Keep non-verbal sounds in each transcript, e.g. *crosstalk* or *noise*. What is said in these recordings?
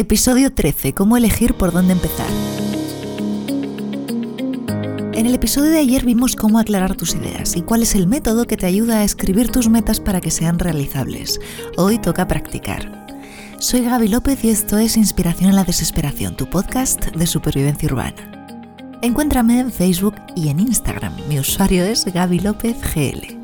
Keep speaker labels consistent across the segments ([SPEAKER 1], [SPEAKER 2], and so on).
[SPEAKER 1] Episodio 13. ¿Cómo elegir por dónde empezar? En el episodio de ayer vimos cómo aclarar tus ideas y cuál es el método que te ayuda a escribir tus metas para que sean realizables. Hoy toca practicar. Soy Gaby López y esto es Inspiración en la Desesperación, tu podcast de supervivencia urbana. Encuéntrame en Facebook y en Instagram. Mi usuario es Gaby López GL.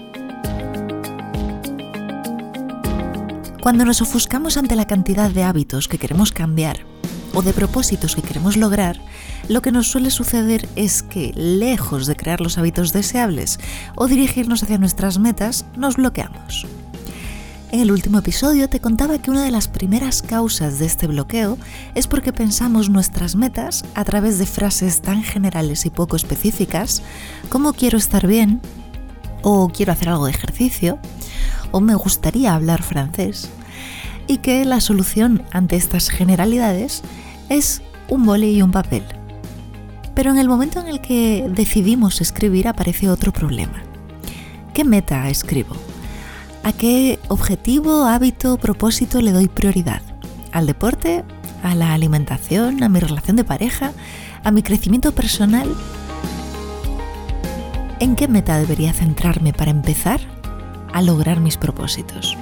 [SPEAKER 1] Cuando nos ofuscamos ante la cantidad de hábitos que queremos cambiar o de propósitos que queremos lograr, lo que nos suele suceder es que, lejos de crear los hábitos deseables o dirigirnos hacia nuestras metas, nos bloqueamos. En el último episodio te contaba que una de las primeras causas de este bloqueo es porque pensamos nuestras metas a través de frases tan generales y poco específicas como quiero estar bien, o quiero hacer algo de ejercicio, o me gustaría hablar francés, y que la solución ante estas generalidades es un boli y un papel. Pero en el momento en el que decidimos escribir aparece otro problema. ¿Qué meta escribo? ¿A qué objetivo, hábito, propósito le doy prioridad? ¿Al deporte? ¿A la alimentación? ¿A mi relación de pareja? ¿A mi crecimiento personal? ¿En qué meta debería centrarme para empezar a lograr mis propósitos?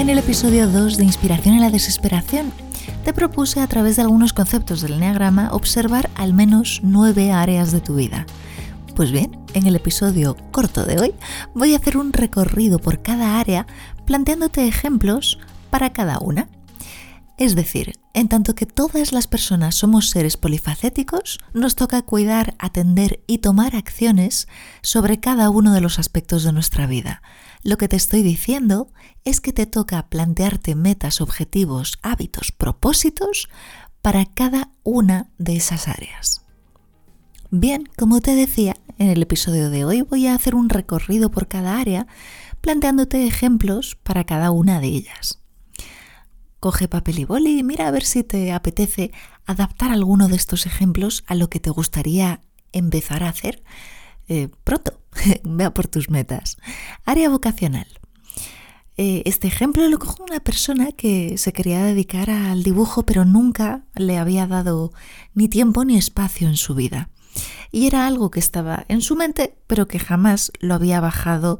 [SPEAKER 1] En el episodio 2 de Inspiración en la Desesperación, te propuse a través de algunos conceptos del Enneagrama observar al menos nueve áreas de tu vida. Pues bien, en el episodio corto de hoy voy a hacer un recorrido por cada área planteándote ejemplos para cada una. Es decir, en tanto que todas las personas somos seres polifacéticos, nos toca cuidar, atender y tomar acciones sobre cada uno de los aspectos de nuestra vida. Lo que te estoy diciendo es que te toca plantearte metas, objetivos, hábitos, propósitos para cada una de esas áreas. Bien, como te decía, en el episodio de hoy voy a hacer un recorrido por cada área planteándote ejemplos para cada una de ellas. Coge papel y boli y mira a ver si te apetece adaptar alguno de estos ejemplos a lo que te gustaría empezar a hacer eh, pronto. *laughs* Vea por tus metas. Área vocacional. Eh, este ejemplo lo cojo una persona que se quería dedicar al dibujo pero nunca le había dado ni tiempo ni espacio en su vida. Y era algo que estaba en su mente pero que jamás lo había bajado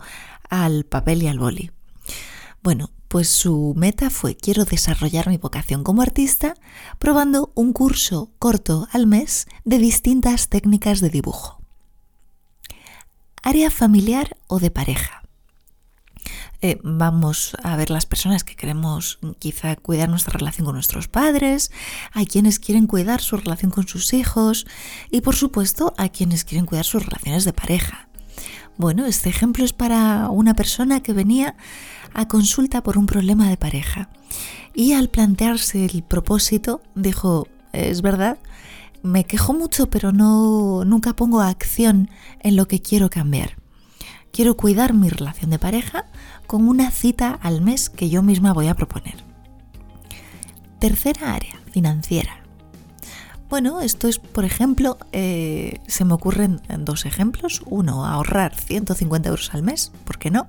[SPEAKER 1] al papel y al boli. Bueno, pues su meta fue quiero desarrollar mi vocación como artista probando un curso corto al mes de distintas técnicas de dibujo. Área familiar o de pareja. Eh, vamos a ver las personas que queremos quizá cuidar nuestra relación con nuestros padres, hay quienes quieren cuidar su relación con sus hijos y por supuesto a quienes quieren cuidar sus relaciones de pareja. Bueno, este ejemplo es para una persona que venía a consulta por un problema de pareja y al plantearse el propósito dijo, es verdad, me quejo mucho pero no nunca pongo acción en lo que quiero cambiar. Quiero cuidar mi relación de pareja con una cita al mes que yo misma voy a proponer. Tercera área, financiera. Bueno, esto es, por ejemplo, eh, se me ocurren dos ejemplos. Uno, ahorrar 150 euros al mes, ¿por qué no?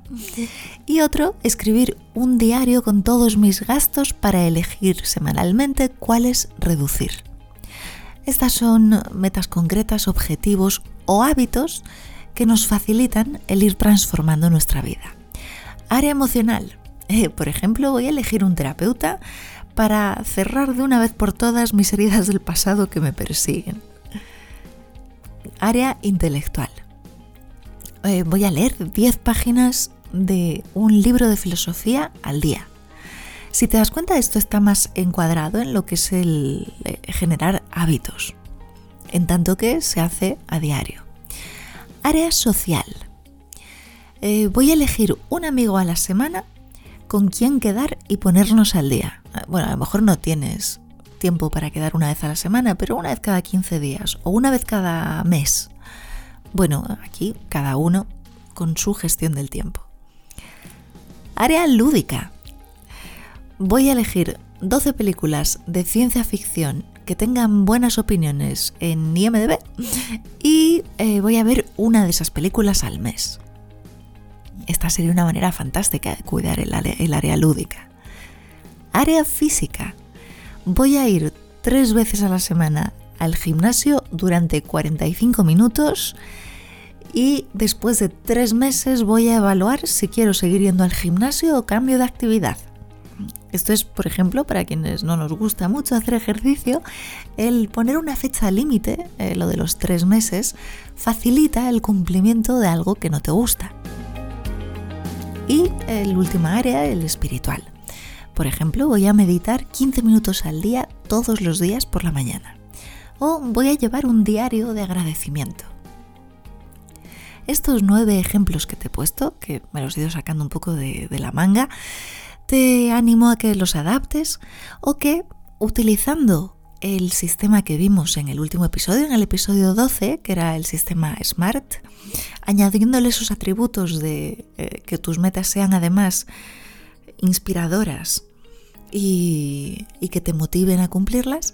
[SPEAKER 1] Y otro, escribir un diario con todos mis gastos para elegir semanalmente cuáles reducir. Estas son metas concretas, objetivos o hábitos que nos facilitan el ir transformando nuestra vida. Área emocional. *laughs* Eh, por ejemplo, voy a elegir un terapeuta para cerrar de una vez por todas mis heridas del pasado que me persiguen. Área intelectual. Eh, voy a leer 10 páginas de un libro de filosofía al día. Si te das cuenta, esto está más encuadrado en lo que es el eh, generar hábitos, en tanto que se hace a diario. Área social. Eh, voy a elegir un amigo a la semana con quien quedar y ponernos al día. Bueno, a lo mejor no tienes tiempo para quedar una vez a la semana, pero una vez cada 15 días o una vez cada mes. Bueno, aquí cada uno con su gestión del tiempo. Área lúdica. Voy a elegir 12 películas de ciencia ficción tengan buenas opiniones en IMDB y eh, voy a ver una de esas películas al mes. Esta sería una manera fantástica de cuidar el área, lúdica. Área física. Voy a ir tres veces a la semana al gimnasio durante 45 minutos y después de tres meses voy a evaluar si quiero seguir yendo al gimnasio o cambio de actividad. Esto es, por ejemplo, para quienes no nos gusta mucho hacer ejercicio, el poner una fecha límite, eh, lo de los tres meses, facilita el cumplimiento de algo que no te gusta. Y el último área, el espiritual. Por ejemplo, voy a meditar 15 minutos al día todos los días por la mañana. O voy a llevar un diario de agradecimiento. Estos nueve ejemplos que te he puesto, que me los he ido sacando un poco de la manga, te animo a que los adaptes o que utilizando el sistema que vimos en el último episodio, en el episodio 12, que era el sistema SMART, añadiéndole esos atributos de eh, que tus metas sean además inspiradoras y, y que te motiven a cumplirlas,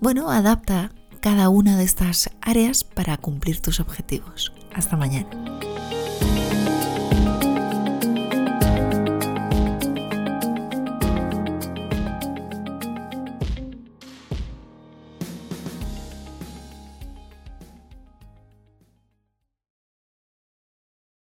[SPEAKER 1] bueno, adapta cada una de estas áreas para cumplir tus objetivos. Hasta mañana.